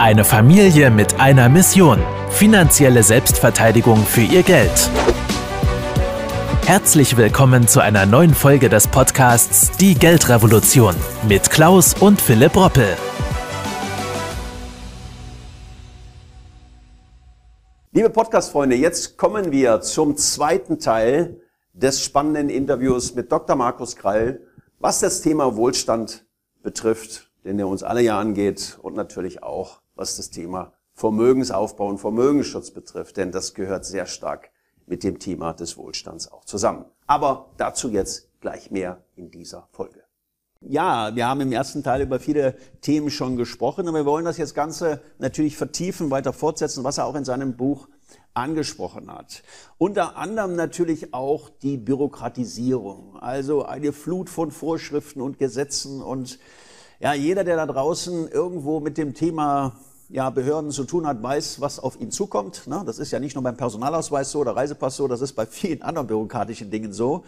Eine Familie mit einer Mission. Finanzielle Selbstverteidigung für ihr Geld. Herzlich willkommen zu einer neuen Folge des Podcasts Die Geldrevolution mit Klaus und Philipp Roppel. Liebe Podcast-Freunde, jetzt kommen wir zum zweiten Teil des spannenden Interviews mit Dr. Markus Krall, was das Thema Wohlstand betrifft, den der uns alle ja angeht und natürlich auch, was das Thema Vermögensaufbau und Vermögensschutz betrifft, denn das gehört sehr stark mit dem Thema des Wohlstands auch zusammen. Aber dazu jetzt gleich mehr in dieser Folge. Ja, wir haben im ersten Teil über viele Themen schon gesprochen, aber wir wollen das jetzt Ganze natürlich vertiefen, weiter fortsetzen, was er auch in seinem Buch angesprochen hat. Unter anderem natürlich auch die Bürokratisierung, also eine Flut von Vorschriften und Gesetzen und ja, jeder, der da draußen irgendwo mit dem Thema ja, Behörden zu tun hat, weiß, was auf ihn zukommt. Ne? Das ist ja nicht nur beim Personalausweis so oder Reisepass so, das ist bei vielen anderen bürokratischen Dingen so.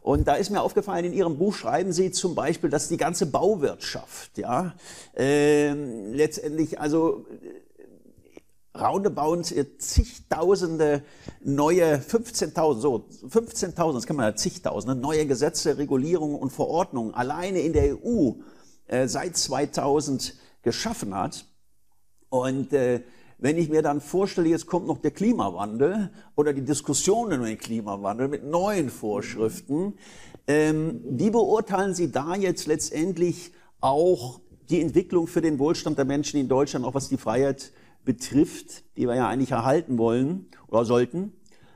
Und da ist mir aufgefallen, in Ihrem Buch schreiben Sie zum Beispiel, dass die ganze Bauwirtschaft, ja, äh, letztendlich also äh, roundabout zigtausende neue, 15.000, so 15.000, das kann man ja zigtausende, neue Gesetze, Regulierungen und Verordnungen alleine in der EU äh, seit 2000 geschaffen hat. Und äh, wenn ich mir dann vorstelle, jetzt kommt noch der Klimawandel oder die Diskussionen über den Klimawandel mit neuen Vorschriften, ähm, wie beurteilen Sie da jetzt letztendlich auch die Entwicklung für den Wohlstand der Menschen in Deutschland, auch was die Freiheit betrifft, die wir ja eigentlich erhalten wollen oder sollten?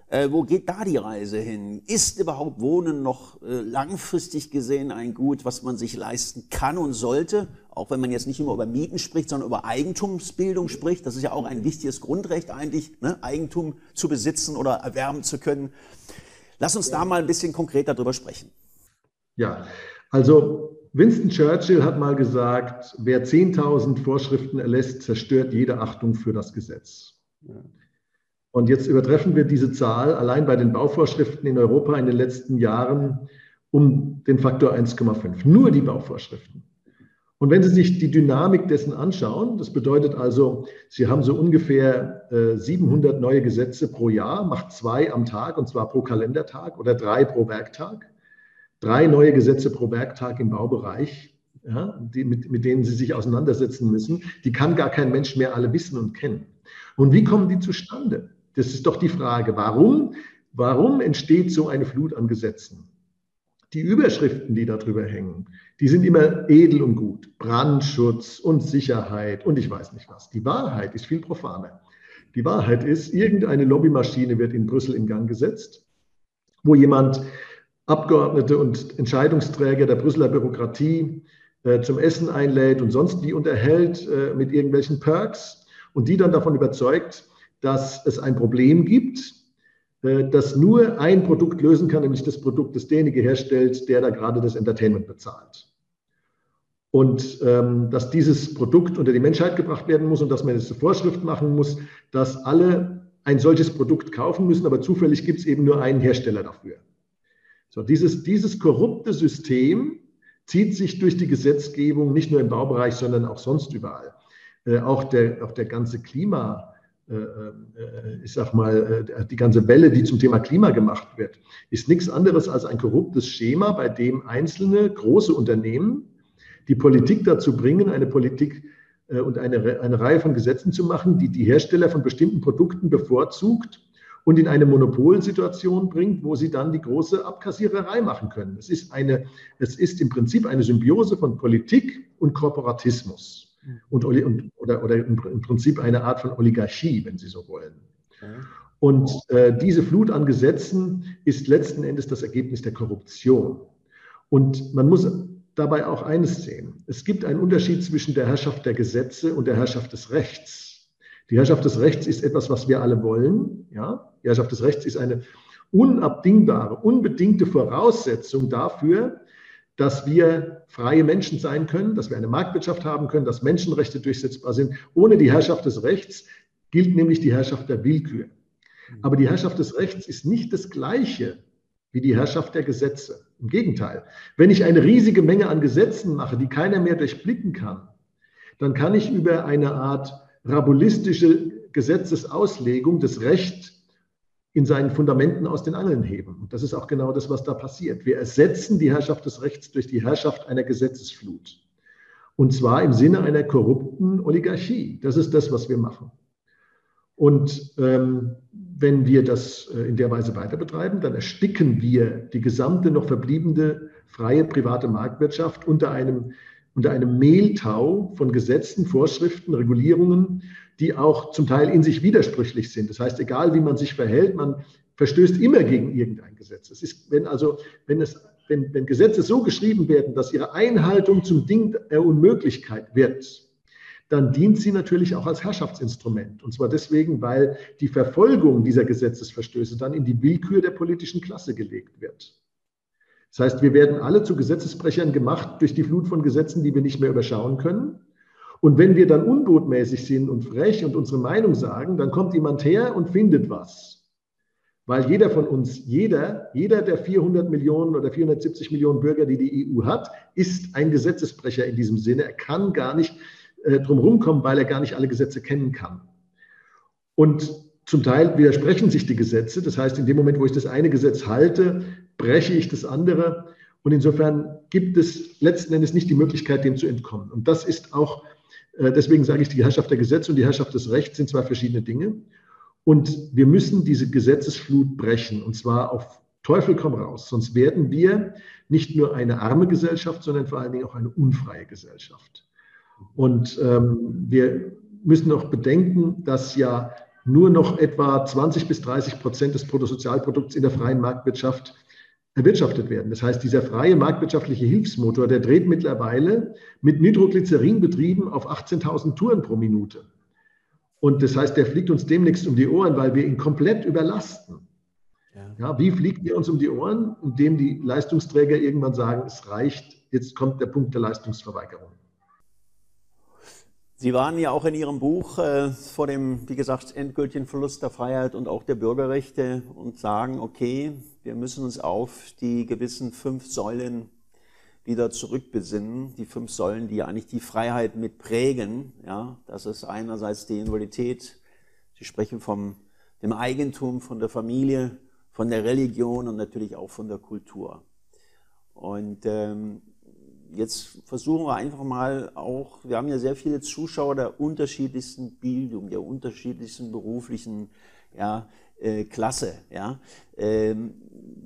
Äh, wo geht da die Reise hin? Ist überhaupt Wohnen noch äh, langfristig gesehen ein Gut, was man sich leisten kann und sollte? Auch wenn man jetzt nicht nur über Mieten spricht, sondern über Eigentumsbildung spricht. Das ist ja auch ein wichtiges Grundrecht eigentlich, ne? Eigentum zu besitzen oder erwerben zu können. Lass uns da mal ein bisschen konkreter drüber sprechen. Ja, also Winston Churchill hat mal gesagt, wer 10.000 Vorschriften erlässt, zerstört jede Achtung für das Gesetz. Und jetzt übertreffen wir diese Zahl allein bei den Bauvorschriften in Europa in den letzten Jahren um den Faktor 1,5. Nur die Bauvorschriften. Und wenn Sie sich die Dynamik dessen anschauen, das bedeutet also, Sie haben so ungefähr äh, 700 neue Gesetze pro Jahr, macht zwei am Tag und zwar pro Kalendertag oder drei pro Werktag. Drei neue Gesetze pro Werktag im Baubereich, ja, die, mit, mit denen Sie sich auseinandersetzen müssen. Die kann gar kein Mensch mehr alle wissen und kennen. Und wie kommen die zustande? Das ist doch die Frage. Warum? Warum entsteht so eine Flut an Gesetzen? Die Überschriften, die darüber hängen, die sind immer edel und gut. Brandschutz und Sicherheit und ich weiß nicht was. Die Wahrheit ist viel profaner. Die Wahrheit ist, irgendeine Lobbymaschine wird in Brüssel in Gang gesetzt, wo jemand Abgeordnete und Entscheidungsträger der Brüsseler Bürokratie äh, zum Essen einlädt und sonst wie unterhält äh, mit irgendwelchen Perks und die dann davon überzeugt, dass es ein Problem gibt, das nur ein Produkt lösen kann, nämlich das Produkt, das derjenige herstellt, der da gerade das Entertainment bezahlt. Und ähm, dass dieses Produkt unter die Menschheit gebracht werden muss und dass man jetzt eine Vorschrift machen muss, dass alle ein solches Produkt kaufen müssen, aber zufällig gibt es eben nur einen Hersteller dafür. So, dieses, dieses korrupte System zieht sich durch die Gesetzgebung nicht nur im Baubereich, sondern auch sonst überall. Äh, auch, der, auch der ganze Klima, äh, äh, ich sag mal, äh, die ganze Welle, die zum Thema Klima gemacht wird, ist nichts anderes als ein korruptes Schema, bei dem einzelne große Unternehmen die Politik dazu bringen, eine Politik und eine, eine Reihe von Gesetzen zu machen, die die Hersteller von bestimmten Produkten bevorzugt und in eine Monopolsituation bringt, wo sie dann die große Abkassiererei machen können. Es ist, eine, es ist im Prinzip eine Symbiose von Politik und Korporatismus und, und, oder, oder im Prinzip eine Art von Oligarchie, wenn Sie so wollen. Und äh, diese Flut an Gesetzen ist letzten Endes das Ergebnis der Korruption. Und man muss dabei auch eines sehen. Es gibt einen Unterschied zwischen der Herrschaft der Gesetze und der Herrschaft des Rechts. Die Herrschaft des Rechts ist etwas, was wir alle wollen. Ja? Die Herrschaft des Rechts ist eine unabdingbare, unbedingte Voraussetzung dafür, dass wir freie Menschen sein können, dass wir eine Marktwirtschaft haben können, dass Menschenrechte durchsetzbar sind. Ohne die Herrschaft des Rechts gilt nämlich die Herrschaft der Willkür. Aber die Herrschaft des Rechts ist nicht das Gleiche wie die Herrschaft der Gesetze. Im Gegenteil, wenn ich eine riesige Menge an Gesetzen mache, die keiner mehr durchblicken kann, dann kann ich über eine Art rabulistische Gesetzesauslegung das Recht in seinen Fundamenten aus den Angeln heben. Und das ist auch genau das, was da passiert. Wir ersetzen die Herrschaft des Rechts durch die Herrschaft einer Gesetzesflut. Und zwar im Sinne einer korrupten Oligarchie. Das ist das, was wir machen. Und ähm, wenn wir das äh, in der Weise weiter betreiben, dann ersticken wir die gesamte noch verbliebene freie private Marktwirtschaft unter einem, unter einem Mehltau von Gesetzen, Vorschriften, Regulierungen, die auch zum Teil in sich widersprüchlich sind. Das heißt, egal wie man sich verhält, man verstößt immer gegen irgendein Gesetz. Es ist, wenn also, wenn es wenn, wenn Gesetze so geschrieben werden, dass ihre Einhaltung zum Ding der Unmöglichkeit wird, dann dient sie natürlich auch als Herrschaftsinstrument. Und zwar deswegen, weil die Verfolgung dieser Gesetzesverstöße dann in die Willkür der politischen Klasse gelegt wird. Das heißt, wir werden alle zu Gesetzesbrechern gemacht durch die Flut von Gesetzen, die wir nicht mehr überschauen können. Und wenn wir dann unbotmäßig sind und frech und unsere Meinung sagen, dann kommt jemand her und findet was. Weil jeder von uns, jeder, jeder der 400 Millionen oder 470 Millionen Bürger, die die EU hat, ist ein Gesetzesbrecher in diesem Sinne. Er kann gar nicht äh, drumherum kommen, weil er gar nicht alle Gesetze kennen kann. Und zum Teil widersprechen sich die Gesetze. Das heißt, in dem Moment, wo ich das eine Gesetz halte, breche ich das andere. Und insofern gibt es letzten Endes nicht die Möglichkeit, dem zu entkommen. Und das ist auch, deswegen sage ich, die Herrschaft der Gesetze und die Herrschaft des Rechts sind zwei verschiedene Dinge. Und wir müssen diese Gesetzesflut brechen, und zwar auf Teufel komm raus. Sonst werden wir nicht nur eine arme Gesellschaft, sondern vor allen Dingen auch eine unfreie Gesellschaft. Und ähm, wir müssen auch bedenken, dass ja nur noch etwa 20 bis 30 Prozent des Bruttosozialprodukts in der freien Marktwirtschaft erwirtschaftet werden. Das heißt, dieser freie marktwirtschaftliche Hilfsmotor, der dreht mittlerweile mit Nitroglycerin betrieben auf 18.000 Touren pro Minute. Und das heißt, der fliegt uns demnächst um die Ohren, weil wir ihn komplett überlasten. Ja. ja. wie fliegt er uns um die Ohren? Indem die Leistungsträger irgendwann sagen, es reicht, jetzt kommt der Punkt der Leistungsverweigerung. Sie waren ja auch in Ihrem Buch äh, vor dem, wie gesagt, endgültigen Verlust der Freiheit und auch der Bürgerrechte und sagen, okay, wir müssen uns auf die gewissen fünf Säulen wieder zurückbesinnen, die fünf Säulen, die eigentlich die Freiheit mit prägen. Ja, das ist einerseits die Invalidität. Sie sprechen vom dem Eigentum, von der Familie, von der Religion und natürlich auch von der Kultur. Und ähm, jetzt versuchen wir einfach mal auch, wir haben ja sehr viele Zuschauer der unterschiedlichsten Bildung, der unterschiedlichsten beruflichen ja, äh, Klasse. Ja. Ähm,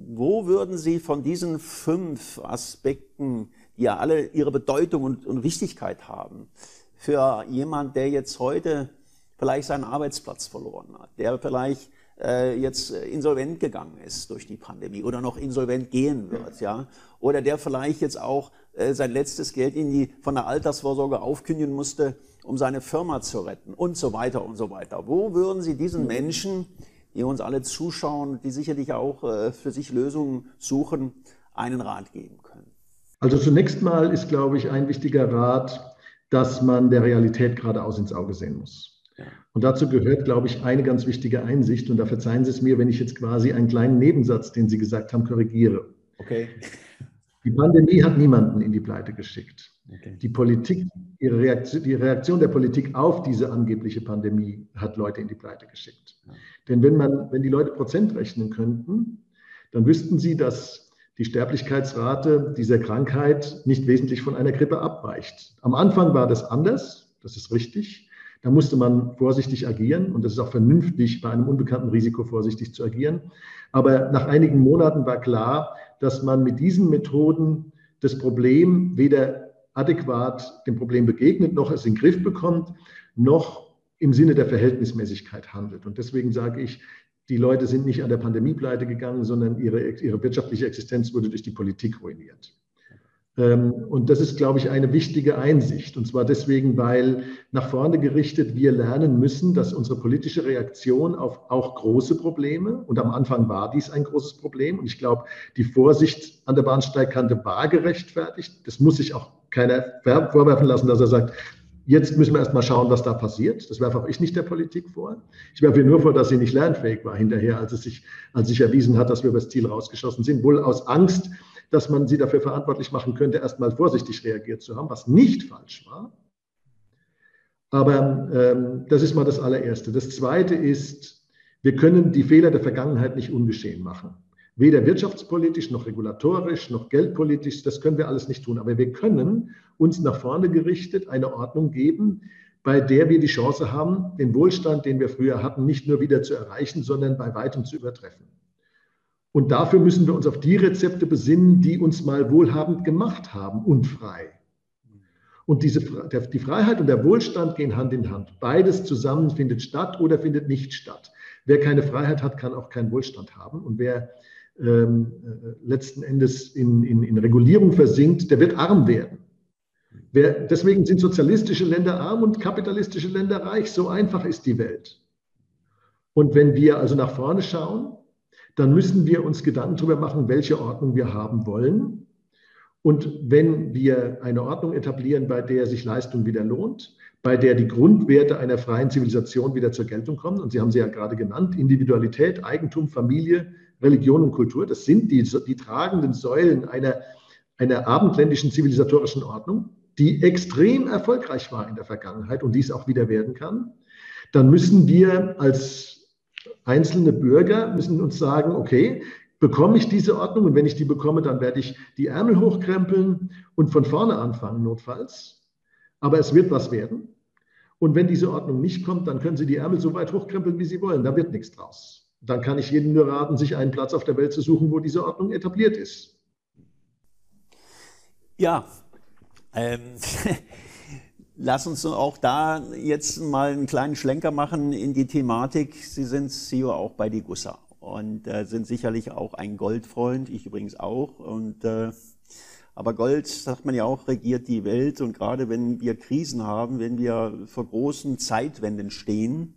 wo würden Sie von diesen fünf Aspekten, die ja alle ihre Bedeutung und, und Wichtigkeit haben, für jemand, der jetzt heute vielleicht seinen Arbeitsplatz verloren hat, der vielleicht jetzt insolvent gegangen ist durch die Pandemie oder noch insolvent gehen wird, ja, oder der vielleicht jetzt auch äh, sein letztes Geld in die, von der Altersvorsorge aufkündigen musste, um seine Firma zu retten und so weiter und so weiter. Wo würden Sie diesen Menschen die uns alle zuschauen, die sicherlich auch äh, für sich Lösungen suchen, einen Rat geben können? Also zunächst mal ist, glaube ich, ein wichtiger Rat, dass man der Realität geradeaus ins Auge sehen muss. Und dazu gehört, glaube ich, eine ganz wichtige Einsicht. Und da verzeihen Sie es mir, wenn ich jetzt quasi einen kleinen Nebensatz, den Sie gesagt haben, korrigiere. Okay. Die Pandemie hat niemanden in die Pleite geschickt. Okay. Die Politik, ihre Reaktion, die Reaktion der Politik auf diese angebliche Pandemie hat Leute in die Pleite geschickt. Ja. Denn wenn man, wenn die Leute Prozent rechnen könnten, dann wüssten sie, dass die Sterblichkeitsrate dieser Krankheit nicht wesentlich von einer Grippe abweicht. Am Anfang war das anders, das ist richtig. Da musste man vorsichtig agieren und es ist auch vernünftig, bei einem unbekannten Risiko vorsichtig zu agieren. Aber nach einigen Monaten war klar, dass man mit diesen Methoden das Problem weder adäquat dem Problem begegnet, noch es in den Griff bekommt, noch im Sinne der Verhältnismäßigkeit handelt. Und deswegen sage ich, die Leute sind nicht an der Pandemie pleite gegangen, sondern ihre, ihre wirtschaftliche Existenz wurde durch die Politik ruiniert. Ähm, und das ist, glaube ich, eine wichtige Einsicht. Und zwar deswegen, weil nach vorne gerichtet wir lernen müssen, dass unsere politische Reaktion auf auch große Probleme, und am Anfang war dies ein großes Problem, und ich glaube, die Vorsicht an der Bahnsteigkante war gerechtfertigt. Das muss sich auch keiner vorwerfen lassen, dass er sagt, Jetzt müssen wir erst mal schauen, was da passiert. Das werfe auch ich nicht der Politik vor. Ich werfe ihr nur vor, dass sie nicht lernfähig war hinterher, als es sich, als sich erwiesen hat, dass wir über das Ziel rausgeschossen sind. Wohl aus Angst, dass man sie dafür verantwortlich machen könnte, erst mal vorsichtig reagiert zu haben, was nicht falsch war. Aber ähm, das ist mal das allererste. Das zweite ist, wir können die Fehler der Vergangenheit nicht ungeschehen machen. Weder wirtschaftspolitisch noch regulatorisch noch geldpolitisch, das können wir alles nicht tun. Aber wir können uns nach vorne gerichtet eine Ordnung geben, bei der wir die Chance haben, den Wohlstand, den wir früher hatten, nicht nur wieder zu erreichen, sondern bei weitem zu übertreffen. Und dafür müssen wir uns auf die Rezepte besinnen, die uns mal wohlhabend gemacht haben und frei. Und diese, die Freiheit und der Wohlstand gehen Hand in Hand. Beides zusammen findet statt oder findet nicht statt. Wer keine Freiheit hat, kann auch keinen Wohlstand haben. Und wer ähm, äh, letzten Endes in, in, in Regulierung versinkt, der wird arm werden. Wer, deswegen sind sozialistische Länder arm und kapitalistische Länder reich. So einfach ist die Welt. Und wenn wir also nach vorne schauen, dann müssen wir uns Gedanken darüber machen, welche Ordnung wir haben wollen. Und wenn wir eine Ordnung etablieren, bei der sich Leistung wieder lohnt, bei der die Grundwerte einer freien Zivilisation wieder zur Geltung kommen, und Sie haben sie ja gerade genannt, Individualität, Eigentum, Familie, Religion und Kultur, das sind die, die tragenden Säulen einer, einer abendländischen zivilisatorischen Ordnung, die extrem erfolgreich war in der Vergangenheit und dies auch wieder werden kann, dann müssen wir als einzelne Bürger müssen uns sagen, okay, bekomme ich diese Ordnung und wenn ich die bekomme, dann werde ich die Ärmel hochkrempeln und von vorne anfangen, notfalls. Aber es wird was werden. Und wenn diese Ordnung nicht kommt, dann können Sie die Ärmel so weit hochkrempeln, wie Sie wollen. Da wird nichts draus. Dann kann ich jedem nur raten, sich einen Platz auf der Welt zu suchen, wo diese Ordnung etabliert ist. Ja, ähm, lass uns auch da jetzt mal einen kleinen Schlenker machen in die Thematik. Sie sind CEO auch bei die Gussa und äh, sind sicherlich auch ein Goldfreund, ich übrigens auch. Und äh, aber Gold, sagt man ja auch, regiert die Welt. Und gerade wenn wir Krisen haben, wenn wir vor großen Zeitwenden stehen,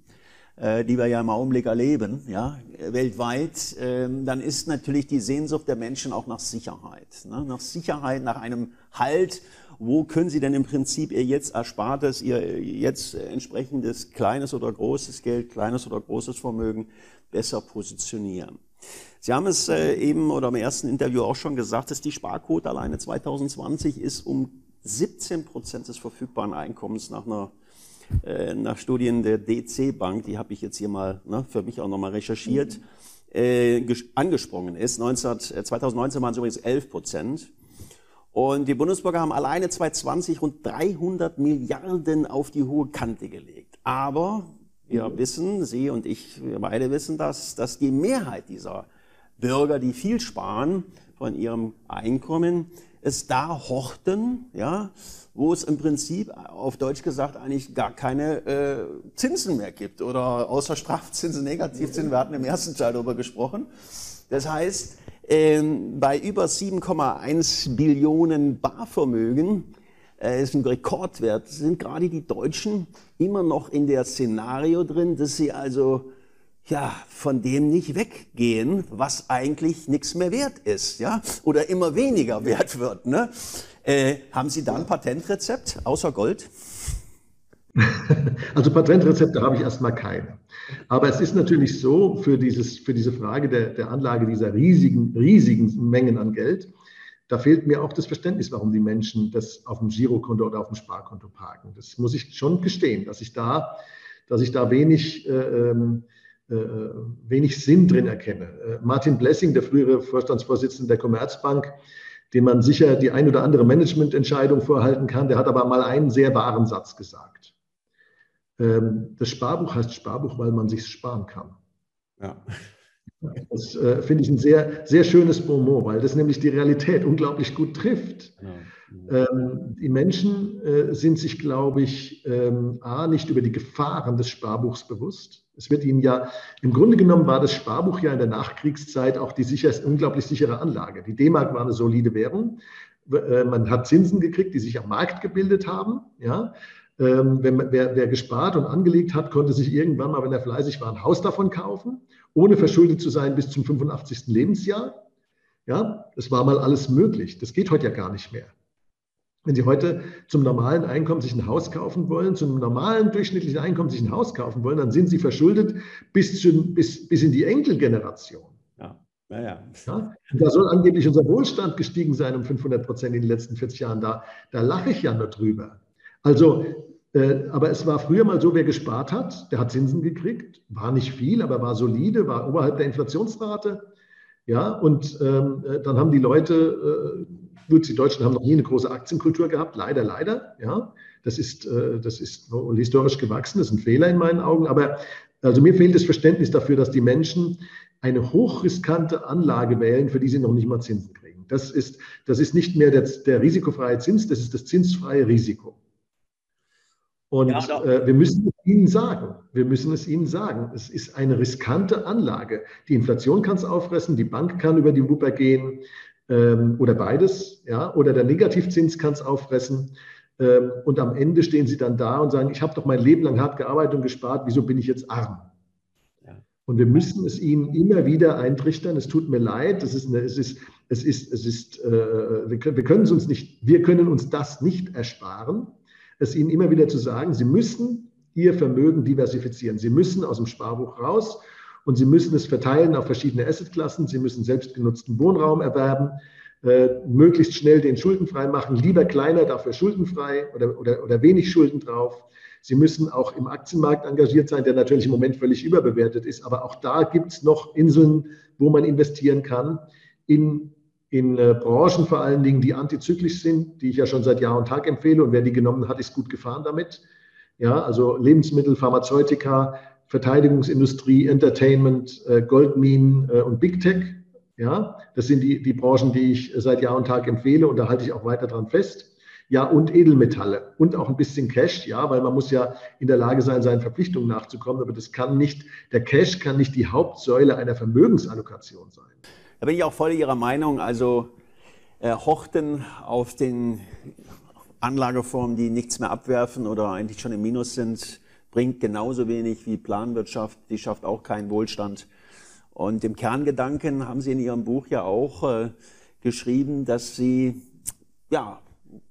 äh, die wir ja im Augenblick erleben, ja, weltweit, äh, dann ist natürlich die Sehnsucht der Menschen auch nach Sicherheit. Ne? Nach Sicherheit, nach einem Halt. Wo können Sie denn im Prinzip Ihr jetzt Erspartes, Ihr jetzt entsprechendes kleines oder großes Geld, kleines oder großes Vermögen besser positionieren? Sie haben es äh, eben oder im ersten Interview auch schon gesagt, dass die Sparquote alleine 2020 ist um 17 Prozent des verfügbaren Einkommens nach einer äh, nach Studien der DC Bank, die habe ich jetzt hier mal ne, für mich auch nochmal recherchiert, äh, angesprungen ist. 19, 2019 waren es übrigens 11 Prozent. Und die Bundesbürger haben alleine 2020 rund 300 Milliarden auf die hohe Kante gelegt. Aber wir wissen, Sie und ich, wir beide wissen das, dass die Mehrheit dieser Bürger, die viel sparen von ihrem Einkommen, es da horten, ja, wo es im Prinzip auf Deutsch gesagt eigentlich gar keine äh, Zinsen mehr gibt oder außer Strafzinsen, Negativzinsen. Wir hatten im ersten Teil darüber gesprochen. Das heißt, ähm, bei über 7,1 Billionen Barvermögen äh, ist ein Rekordwert, sind gerade die Deutschen immer noch in der Szenario drin, dass sie also ja, von dem nicht weggehen, was eigentlich nichts mehr wert ist, ja, oder immer weniger wert wird. Ne? Äh, haben Sie da ein Patentrezept außer Gold? Also Patentrezepte habe ich erstmal keine. Aber es ist natürlich so, für, dieses, für diese Frage der, der Anlage dieser riesigen, riesigen Mengen an Geld, da fehlt mir auch das Verständnis, warum die Menschen das auf dem Girokonto oder auf dem Sparkonto parken. Das muss ich schon gestehen, dass ich da, dass ich da wenig, äh, ähm, äh, wenig Sinn drin erkenne. Äh, Martin Blessing, der frühere Vorstandsvorsitzende der Commerzbank, dem man sicher die ein oder andere Managemententscheidung vorhalten kann, der hat aber mal einen sehr wahren Satz gesagt. Ähm, das Sparbuch heißt Sparbuch, weil man sich sparen kann. Ja. Das äh, finde ich ein sehr, sehr schönes Bonmot, weil das nämlich die Realität unglaublich gut trifft. Ja. Ähm, die Menschen äh, sind sich, glaube ich, ähm, A, nicht über die Gefahren des Sparbuchs bewusst. Es wird ihnen ja, im Grunde genommen war das Sparbuch ja in der Nachkriegszeit auch die sicherste, unglaublich sichere Anlage. Die D-Mark war eine solide Währung. Äh, man hat Zinsen gekriegt, die sich am Markt gebildet haben. Ja? Ähm, wenn, wer, wer gespart und angelegt hat, konnte sich irgendwann mal, wenn er fleißig war, ein Haus davon kaufen, ohne verschuldet zu sein bis zum 85. Lebensjahr. Ja, das war mal alles möglich. Das geht heute ja gar nicht mehr. Wenn Sie heute zum normalen Einkommen sich ein Haus kaufen wollen, zum normalen durchschnittlichen Einkommen sich ein Haus kaufen wollen, dann sind Sie verschuldet bis, zu, bis, bis in die Enkelgeneration. Ja. Ja, ja. ja. da soll angeblich unser Wohlstand gestiegen sein um 500 Prozent in den letzten 40 Jahren. Da, da lache ich ja nur drüber. Also Äh, aber es war früher mal so, wer gespart hat, der hat Zinsen gekriegt. War nicht viel, aber war solide, war oberhalb der Inflationsrate. Ja, und ähm, äh, dann haben die Leute, äh, gut, die Deutschen haben noch nie eine große Aktienkultur gehabt, leider, leider. Ja, das ist, äh, das ist historisch gewachsen, das ist ein Fehler in meinen Augen. Aber also mir fehlt das Verständnis dafür, dass die Menschen eine hochriskante Anlage wählen, für die sie noch nicht mal Zinsen kriegen. Das ist, das ist nicht mehr der, der risikofreie Zins, das ist das zinsfreie Risiko. Und ja, äh, wir müssen es ihnen sagen. Wir müssen es ihnen sagen. Es ist eine riskante Anlage. Die Inflation kann es auffressen, die Bank kann über die Wupper gehen ähm, oder beides. Ja? Oder der Negativzins kann es auffressen. Ähm, und am Ende stehen sie dann da und sagen, ich habe doch mein Leben lang hart gearbeitet und gespart, wieso bin ich jetzt arm? Und wir müssen es ihnen immer wieder eintrichtern. Es tut mir leid. Es ist, eine, es ist, es ist, es ist, äh, wir, können, wir können uns nicht, wir können uns das nicht ersparen es ihnen immer wieder zu sagen, sie müssen ihr Vermögen diversifizieren. Sie müssen aus dem Sparbuch raus und sie müssen es verteilen auf verschiedene Assetklassen. Sie müssen selbstgenutzten Wohnraum erwerben, äh, möglichst schnell den schuldenfrei machen, lieber kleiner, dafür schuldenfrei oder, oder, oder wenig Schulden drauf. Sie müssen auch im Aktienmarkt engagiert sein, der natürlich im Moment völlig überbewertet ist. Aber auch da gibt es noch Inseln, wo man investieren kann in in äh, Branchen vor allen Dingen, die antizyklisch sind, die ich ja schon seit Jahr und Tag empfehle. Und wer die genommen hat, ist gut gefahren damit. Ja, also Lebensmittel, Pharmazeutika, Verteidigungsindustrie, Entertainment, äh, Goldminen äh, und Big Tech. Ja, das sind die, die Branchen, die ich seit Jahr und Tag empfehle und da halte ich auch weiter dran fest. Ja, und Edelmetalle und auch ein bisschen Cash, ja, weil man muss ja in der Lage sein, seinen Verpflichtungen nachzukommen, aber das kann nicht, der Cash kann nicht die Hauptsäule einer Vermögensallokation sein. Da bin ich auch voll Ihrer Meinung. Also äh, Horten auf den Anlageformen, die nichts mehr abwerfen oder eigentlich schon im Minus sind, bringt genauso wenig wie Planwirtschaft. Die schafft auch keinen Wohlstand. Und im Kerngedanken haben Sie in Ihrem Buch ja auch äh, geschrieben, dass Sie ja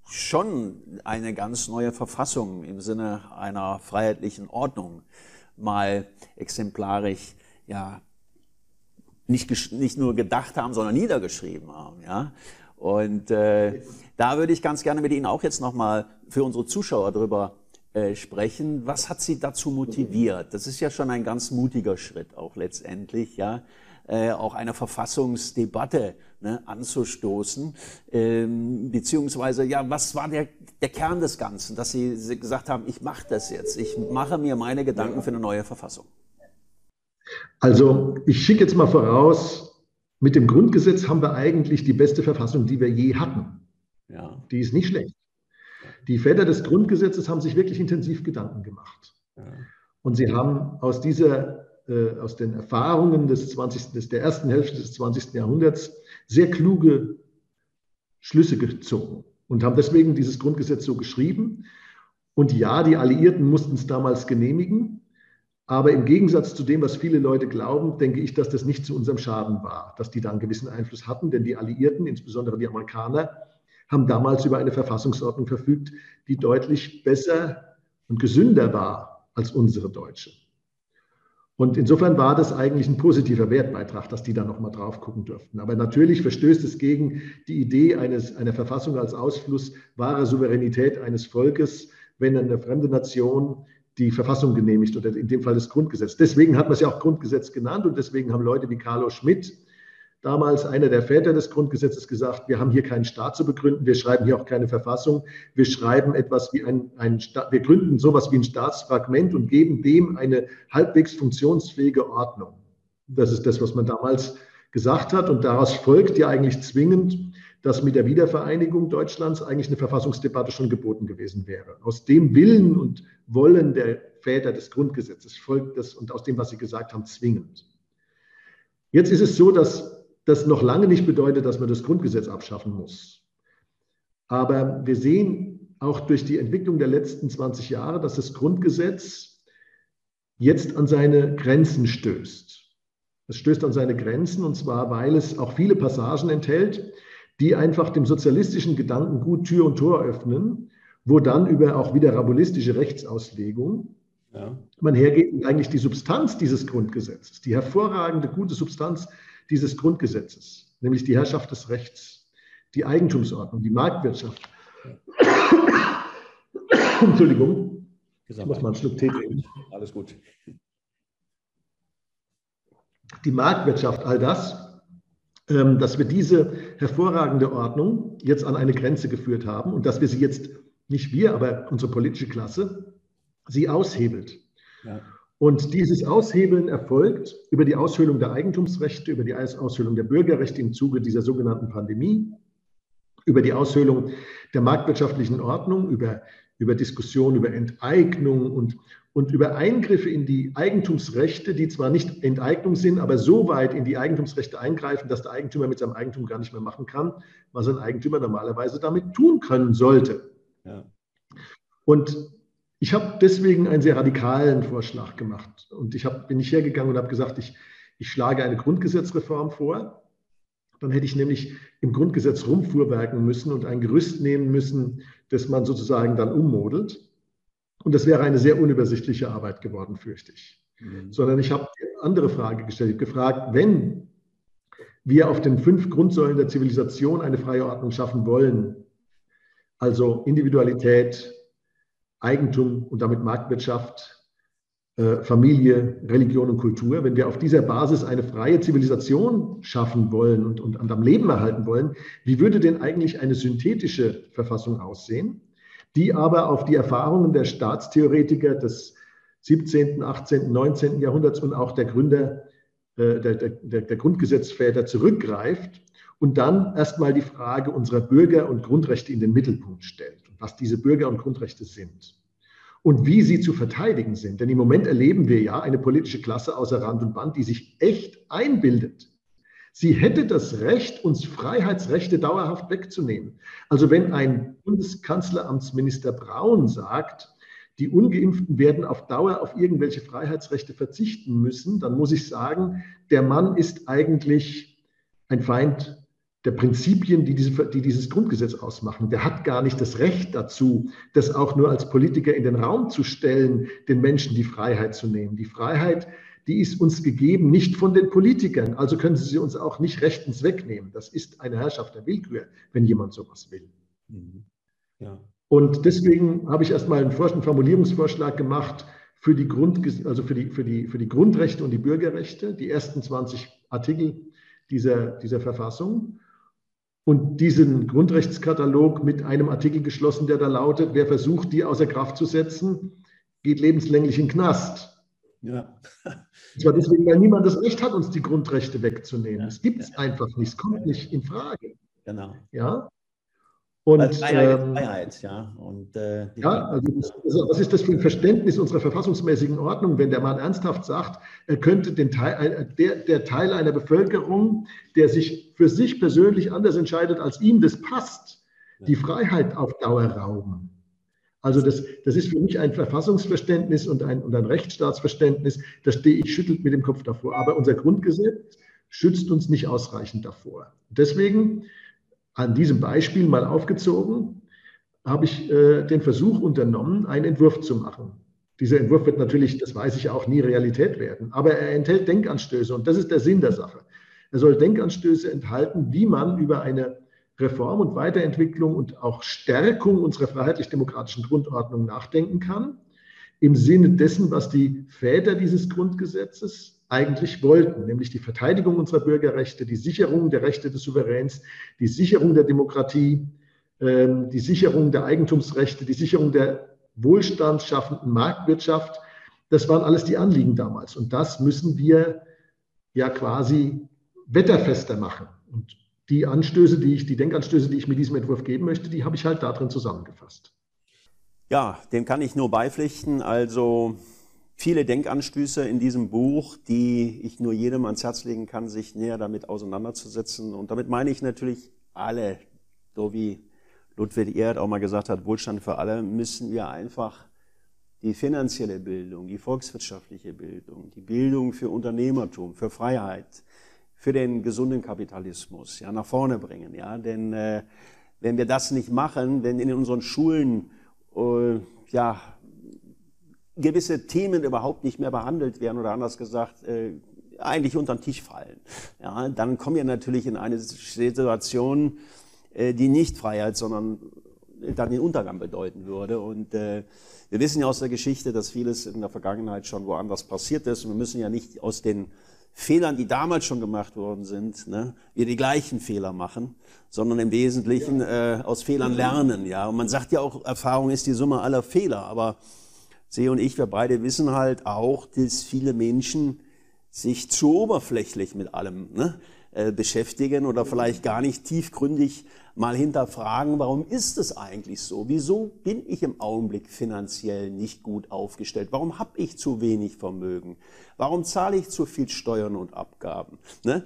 schon eine ganz neue Verfassung im Sinne einer freiheitlichen Ordnung mal exemplarisch ja, nicht, nicht nur gedacht haben, sondern niedergeschrieben haben. Ja? Und äh, da würde ich ganz gerne mit Ihnen auch jetzt nochmal für unsere Zuschauer drüber äh, sprechen. Was hat Sie dazu motiviert? Das ist ja schon ein ganz mutiger Schritt auch letztendlich, ja, äh, auch eine Verfassungsdebatte ne, anzustoßen. Ähm, beziehungsweise, ja, was war der, der Kern des Ganzen, dass Sie gesagt haben, ich mache das jetzt, ich mache mir meine Gedanken für eine neue Verfassung? Also ich schicke jetzt mal voraus, mit dem Grundgesetz haben wir eigentlich die beste Verfassung, die wir je hatten. Ja. Die ist nicht schlecht. Die Väter des Grundgesetzes haben sich wirklich intensiv Gedanken gemacht. Ja. Und sie haben aus dieser, äh, aus den Erfahrungen des 20., des, der ersten Hälfte des 20. Jahrhunderts sehr kluge Schlüsse gezogen und haben deswegen dieses Grundgesetz so geschrieben. Und ja, die Alliierten mussten es damals genehmigen. Aber im Gegensatz zu dem, was viele Leute glauben, denke ich, dass das nicht zu unserem Schaden war, dass die da einen gewissen Einfluss hatten, denn die Alliierten, insbesondere die Amerikaner, haben damals über eine Verfassungsordnung verfügt, die deutlich besser und gesünder war als unsere deutsche. Und insofern war das eigentlich ein positiver Wertbeitrag, dass die da nochmal drauf gucken durften. Aber natürlich verstößt es gegen die Idee eines, einer Verfassung als Ausfluss wahrer Souveränität eines Volkes, wenn eine fremde Nation die Verfassung genehmigt oder in dem Fall das Grundgesetz. Deswegen hat man es ja auch Grundgesetz genannt und deswegen haben Leute wie Carlo Schmidt, damals einer der Väter des Grundgesetzes, gesagt, wir haben hier keinen Staat zu begründen, wir schreiben hier auch keine Verfassung, wir schreiben etwas wie ein, ein Staat, wir gründen sowas wie ein Staatsfragment und geben dem eine halbwegs funktionsfähige Ordnung. Das ist das, was man damals gesagt hat und daraus folgt ja eigentlich zwingend, dass mit der Wiedervereinigung Deutschlands eigentlich eine Verfassungsdebatte schon geboten gewesen wäre. Aus dem Willen und Wollen der Väter des Grundgesetzes folgt das und aus dem, was sie gesagt haben, zwingend. Jetzt ist es so, dass das noch lange nicht bedeutet, dass man das Grundgesetz abschaffen muss. Aber wir sehen auch durch die Entwicklung der letzten 20 Jahre, dass das Grundgesetz jetzt an seine Grenzen stößt. Es stößt an seine Grenzen und zwar, weil es auch viele Passagen enthält, die einfach dem sozialistischen Gedanken gut Tür und Tor öffnen, wo dann über auch wieder rabulistische Rechtsauslegung ja. man hergeht und eigentlich die Substanz dieses Grundgesetzes, die hervorragende, gute Substanz dieses Grundgesetzes, nämlich die Herrschaft des Rechts, die Eigentumsordnung, die Marktwirtschaft, Entschuldigung, Ich muss mal einen Schluck Tee trinken. Alles gut. Die Marktwirtschaft, all das, dass wir diese hervorragende Ordnung jetzt an eine Grenze geführt haben und dass wir sie jetzt, nicht wir, aber unsere politische Klasse, sie aushebelt. Ja. Und dieses Aushebeln erfolgt über die Aushöhlung der Eigentumsrechte, über die Aushöhlung der Bürgerrechte im Zuge dieser sogenannten Pandemie, über die Aushöhlung der marktwirtschaftlichen Ordnung, über, über Diskussionen über Enteignung und, und über Eingriffe in die Eigentumsrechte, die zwar nicht Enteignung sind, aber so weit in die Eigentumsrechte eingreifen, dass der Eigentümer mit seinem Eigentum gar nicht mehr machen kann, was ein Eigentümer normalerweise damit tun können sollte. Ja. Und ich habe deswegen einen sehr radikalen Vorschlag gemacht. Und ich hab, bin nicht hergegangen und habe gesagt, ich, ich schlage eine Grundgesetzreform vor. Dann hätte ich nämlich im Grundgesetz rumfuhrwerken müssen und ein Gerüst nehmen müssen, das man sozusagen dann ummodelt. Und das wäre eine sehr unübersichtliche Arbeit geworden, fürchte ich. Mhm. Sondern ich habe eine andere Frage gestellt, gefragt, wenn wir auf den fünf Grundsäulen der Zivilisation eine freie Ordnung schaffen wollen, also Individualität, Eigentum und damit Marktwirtschaft, Familie, Religion und Kultur, wenn wir auf dieser Basis eine freie Zivilisation schaffen wollen und, und am Leben erhalten wollen, wie würde denn eigentlich eine synthetische Verfassung aussehen, die aber auf die Erfahrungen der Staatstheoretiker des 17., 18., 19. Jahrhunderts und auch der Gründer, äh, der, der, der Grundgesetzväter zurückgreift und dann erstmal die Frage unserer Bürger- und Grundrechte in den Mittelpunkt stellt was diese Bürger- und Grundrechte sind und wie sie zu verteidigen sind. Denn im Moment erleben wir ja eine politische Klasse außer Rand und Band, die sich echt einbildet. Sie hätte das Recht, uns Freiheitsrechte dauerhaft wegzunehmen. Also wenn ein Bundeskanzleramtsminister Braun sagt, die ungeimpften werden auf Dauer auf irgendwelche Freiheitsrechte verzichten müssen, dann muss ich sagen, der Mann ist eigentlich ein Feind der Prinzipien, die, diese, die dieses Grundgesetz ausmachen. Der hat gar nicht das Recht dazu, das auch nur als Politiker in den Raum zu stellen, den Menschen die Freiheit zu nehmen. Die Freiheit, die ist uns gegeben, nicht von den Politikern. Also können sie sie uns auch nicht rechtens wegnehmen. Das ist eine Herrschaft der Willkür, wenn jemand sowas will. Mhm. Ja. Und deswegen habe ich erstmal einen Formulierungsvorschlag gemacht für die, Grund, also für, die, für, die, für die Grundrechte und die Bürgerrechte, die ersten 20 Artikel dieser, dieser Verfassung und diesen Grundrechtskatalog mit einem Artikel geschlossen, der da lautet, wer versucht, die außer Kraft zu setzen, geht lebenslänglich in den Knast. Ja. Und zwar deswegen, weil niemand das Recht hat, uns die Grundrechte wegzunehmen. Ja. Das gibt es einfach nicht, es kommt nicht in Frage. Genau. Ja? Und, Weil Freiheit ähm, Freiheit, ja. Und, äh, ja, also, also was ist das für ein Verständnis unserer verfassungsmäßigen Ordnung, wenn der Mann ernsthaft sagt, er könnte den Teil, der, der Teil einer Bevölkerung, der sich für sich persönlich anders entscheidet, als ihm das passt, ja. die Freiheit auf Dauer rauben. Also das, das ist für mich ein Verfassungsverständnis und ein, und ein Rechtsstaatsverständnis, da stehe ich schüttelt mit dem Kopf davor. Aber unser Grundgesetz schützt uns nicht ausreichend davor. Deswegen an diesem Beispiel mal aufgezogen, habe ich äh, den Versuch unternommen, einen Entwurf zu machen. Dieser Entwurf wird natürlich, das weiß ich auch, nie Realität werden, aber er enthält Denkanstöße und das ist der Sinn der Sache. Er soll Denkanstöße enthalten, wie man über eine Reform und Weiterentwicklung und auch Stärkung unserer freiheitlich-demokratischen Grundordnung nachdenken kann, im Sinne dessen, was die Väter dieses Grundgesetzes eigentlich wollten, nämlich die Verteidigung unserer Bürgerrechte, die Sicherung der Rechte des Souveräns, die Sicherung der Demokratie, ähm, die Sicherung der Eigentumsrechte, die Sicherung der wohlstandsschaffenden Marktwirtschaft. Das waren alles die Anliegen damals. Und das müssen wir ja quasi wetterfester machen. Und die Anstöße, die ich, die Denkanstöße, die ich mit diesem Entwurf geben möchte, die habe ich halt darin zusammengefasst. Ja, dem kann ich nur beipflichten. Also viele Denkanstöße in diesem Buch, die ich nur jedem ans Herz legen kann, sich näher damit auseinanderzusetzen. Und damit meine ich natürlich alle, so wie Ludwig Erd auch mal gesagt hat, Wohlstand für alle, müssen wir einfach die finanzielle Bildung, die volkswirtschaftliche Bildung, die Bildung für Unternehmertum, für Freiheit, für den gesunden Kapitalismus ja, nach vorne bringen. Ja? Denn äh, wenn wir das nicht machen, wenn in unseren Schulen äh, ja, gewisse Themen überhaupt nicht mehr behandelt werden oder anders gesagt, äh, eigentlich unter den Tisch fallen. Ja, dann kommen wir natürlich in eine Situation, äh, die nicht Freiheit, sondern dann den Untergang bedeuten würde. Und äh, wir wissen ja aus der Geschichte, dass vieles in der Vergangenheit schon woanders passiert ist. Und wir müssen ja nicht aus den Fehlern, die damals schon gemacht worden sind, ne, wir die gleichen Fehler machen, sondern im Wesentlichen äh, aus Fehlern lernen. Ja, und man sagt ja auch, Erfahrung ist die Summe aller Fehler. Aber Sie und ich, wir beide wissen halt auch, dass viele Menschen sich zu oberflächlich mit allem ne, äh, beschäftigen oder vielleicht gar nicht tiefgründig mal hinterfragen, warum ist es eigentlich so? Wieso bin ich im Augenblick finanziell nicht gut aufgestellt? Warum habe ich zu wenig Vermögen? Warum zahle ich zu viel Steuern und Abgaben? Ne?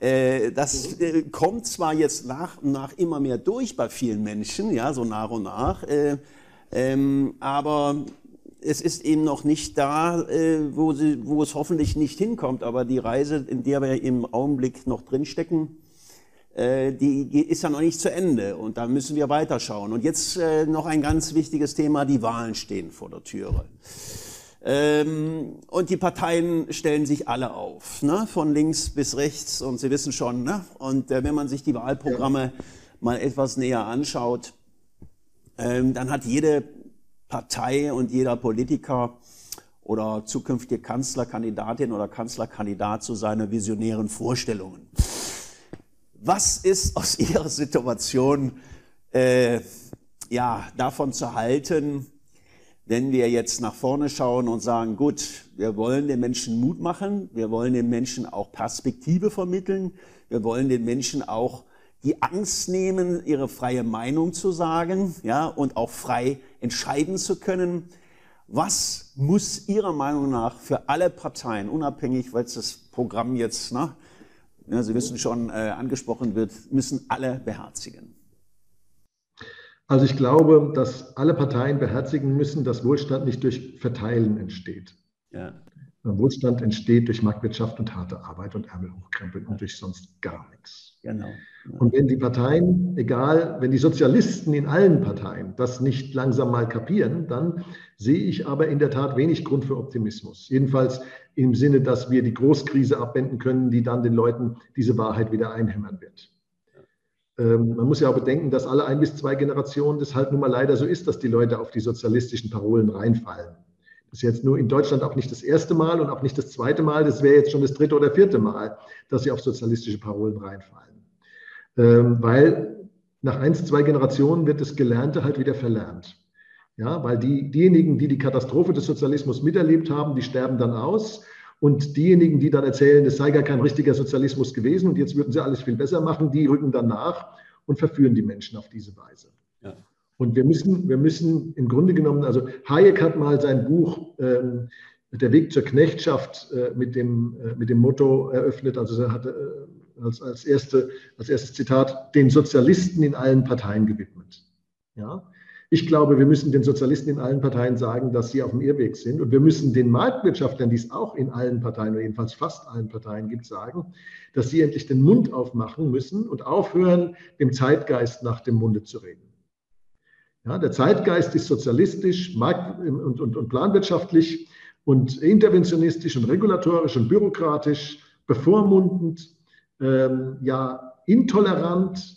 Äh, das äh, kommt zwar jetzt nach und nach immer mehr durch bei vielen Menschen, ja, so nach und nach, äh, ähm, aber es ist eben noch nicht da, äh, wo, sie, wo es hoffentlich nicht hinkommt. Aber die Reise, in der wir im Augenblick noch drinstecken, äh, die ist ja noch nicht zu Ende. Und da müssen wir weiterschauen. Und jetzt äh, noch ein ganz wichtiges Thema, die Wahlen stehen vor der Türe. Ähm, und die Parteien stellen sich alle auf, ne? von links bis rechts. Und Sie wissen schon, ne? und äh, wenn man sich die Wahlprogramme ja. mal etwas näher anschaut, ähm, dann hat jede Partei und jeder Politiker oder zukünftige Kanzlerkandidatin oder Kanzlerkandidat zu seinen visionären Vorstellungen. Was ist aus Ihrer Situation äh, ja, davon zu halten, wenn wir jetzt nach vorne schauen und sagen, gut, wir wollen den Menschen Mut machen, wir wollen den Menschen auch Perspektive vermitteln, wir wollen den Menschen auch die Angst nehmen, ihre freie Meinung zu sagen, ja, und auch frei entscheiden zu können. Was muss Ihrer Meinung nach für alle Parteien, unabhängig, weil das Programm jetzt, ne, ja, Sie wissen schon, äh, angesprochen wird, müssen alle beherzigen? Also ich glaube, dass alle Parteien beherzigen müssen, dass Wohlstand nicht durch Verteilen entsteht. Ja. Wohlstand entsteht durch Marktwirtschaft und harte Arbeit und Ärmel hochkrempeln und durch sonst gar nichts. Genau. Und wenn die Parteien, egal, wenn die Sozialisten in allen Parteien das nicht langsam mal kapieren, dann sehe ich aber in der Tat wenig Grund für Optimismus. Jedenfalls im Sinne, dass wir die Großkrise abwenden können, die dann den Leuten diese Wahrheit wieder einhämmern wird. Ähm, man muss ja auch bedenken, dass alle ein bis zwei Generationen das halt nun mal leider so ist, dass die Leute auf die sozialistischen Parolen reinfallen. Das ist jetzt nur in Deutschland auch nicht das erste Mal und auch nicht das zweite Mal. Das wäre jetzt schon das dritte oder vierte Mal, dass sie auf sozialistische Parolen reinfallen. Ähm, weil nach eins, zwei Generationen wird das Gelernte halt wieder verlernt. Ja, weil die, diejenigen, die die Katastrophe des Sozialismus miterlebt haben, die sterben dann aus. Und diejenigen, die dann erzählen, es sei gar kein richtiger Sozialismus gewesen und jetzt würden sie alles viel besser machen, die rücken dann nach und verführen die Menschen auf diese Weise. Ja. Und wir müssen, wir müssen im Grunde genommen, also Hayek hat mal sein Buch ähm, Der Weg zur Knechtschaft äh, mit, dem, äh, mit dem Motto eröffnet, also er hatte äh, als, als, erste, als erstes Zitat, den Sozialisten in allen Parteien gewidmet. Ja? Ich glaube, wir müssen den Sozialisten in allen Parteien sagen, dass sie auf dem Irrweg sind. Und wir müssen den Marktwirtschaftlern, die es auch in allen Parteien oder jedenfalls fast allen Parteien gibt, sagen, dass sie endlich den Mund aufmachen müssen und aufhören, dem Zeitgeist nach dem Munde zu reden. Ja, der Zeitgeist ist sozialistisch markt- und, und, und planwirtschaftlich und interventionistisch und regulatorisch und bürokratisch, bevormundend, ähm, ja, intolerant,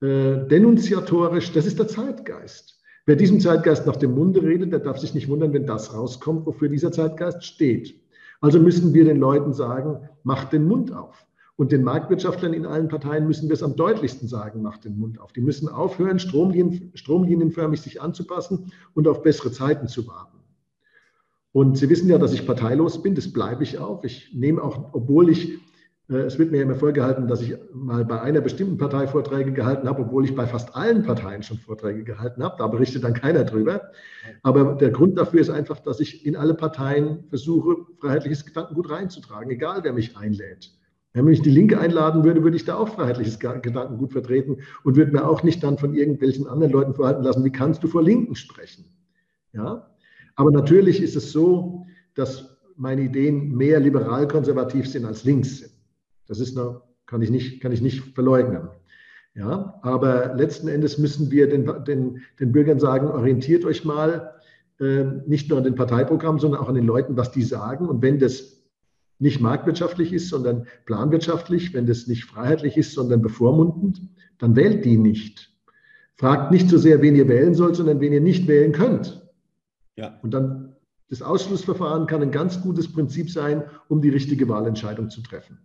äh, denunziatorisch. Das ist der Zeitgeist. Wer diesem Zeitgeist nach dem Munde redet, der darf sich nicht wundern, wenn das rauskommt, wofür dieser Zeitgeist steht. Also müssen wir den Leuten sagen, macht den Mund auf. Und den Marktwirtschaftlern in allen Parteien müssen wir es am deutlichsten sagen, macht den Mund auf. Die müssen aufhören, Stromlinien, stromlinienförmig sich anzupassen und auf bessere Zeiten zu warten. Und Sie wissen ja, dass ich parteilos bin, das bleibe ich auch. Ich nehme auch, obwohl ich, es wird mir immer vorgehalten, dass ich mal bei einer bestimmten Partei Vorträge gehalten habe, obwohl ich bei fast allen Parteien schon Vorträge gehalten habe. Da berichtet dann keiner drüber. Aber der Grund dafür ist einfach, dass ich in alle Parteien versuche, freiheitliches Gedankengut reinzutragen, egal wer mich einlädt. Wenn mich die Linke einladen würde, würde ich da auch freiheitliches Gedankengut vertreten und würde mir auch nicht dann von irgendwelchen anderen Leuten vorhalten lassen, wie kannst du vor Linken sprechen? Ja? Aber natürlich ist es so, dass meine Ideen mehr liberal-konservativ sind als links sind. Das ist noch, kann ich nicht, kann ich nicht verleugnen. Ja, aber letzten Endes müssen wir den, den, den Bürgern sagen, orientiert euch mal äh, nicht nur an den Parteiprogrammen, sondern auch an den Leuten, was die sagen. Und wenn das nicht marktwirtschaftlich ist, sondern planwirtschaftlich, wenn das nicht freiheitlich ist, sondern bevormundend, dann wählt die nicht. Fragt nicht so sehr, wen ihr wählen sollt, sondern wen ihr nicht wählen könnt. Ja. Und dann das Ausschlussverfahren kann ein ganz gutes Prinzip sein, um die richtige Wahlentscheidung zu treffen.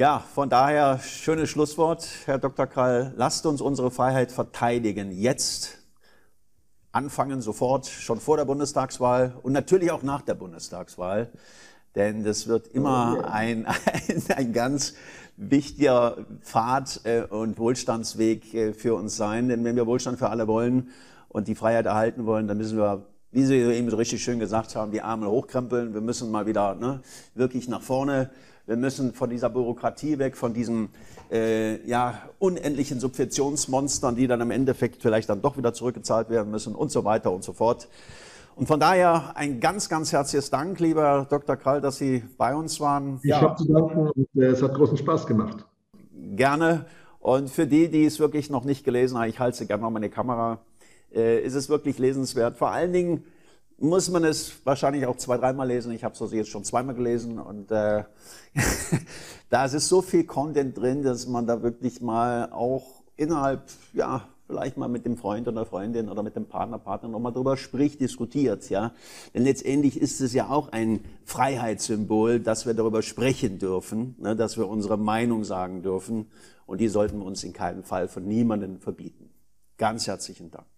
Ja, von daher schönes Schlusswort, Herr Dr. Krall. Lasst uns unsere Freiheit verteidigen. Jetzt anfangen, sofort, schon vor der Bundestagswahl und natürlich auch nach der Bundestagswahl. Denn das wird immer ein, ein, ein ganz wichtiger Pfad äh, und Wohlstandsweg äh, für uns sein. Denn wenn wir Wohlstand für alle wollen und die Freiheit erhalten wollen, dann müssen wir wie Sie eben so richtig schön gesagt haben, die Arme hochkrempeln. Wir müssen mal wieder ne, wirklich nach vorne. Wir müssen von dieser Bürokratie weg, von diesen äh, ja, unendlichen Subventionsmonstern, die dann im Endeffekt vielleicht dann doch wieder zurückgezahlt werden müssen und so weiter und so fort. Und von daher ein ganz, ganz herzliches Dank, lieber Dr. Krall, dass Sie bei uns waren. Ich ja. habe zu danken und äh, es hat großen Spaß gemacht. Gerne. Und für die, die es wirklich noch nicht gelesen haben, ich halte gerne noch meine Kamera äh, ist es wirklich lesenswert. Vor allen Dingen muss man es wahrscheinlich auch zwei, dreimal lesen. Ich habe es also jetzt schon zweimal gelesen und äh, da ist so viel Content drin, dass man da wirklich mal auch innerhalb, ja, vielleicht mal mit dem Freund oder Freundin oder mit dem Partner, Partner nochmal drüber spricht, diskutiert, ja. Denn letztendlich ist es ja auch ein Freiheitssymbol, dass wir darüber sprechen dürfen, ne, dass wir unsere Meinung sagen dürfen und die sollten wir uns in keinem Fall von niemandem verbieten. Ganz herzlichen Dank.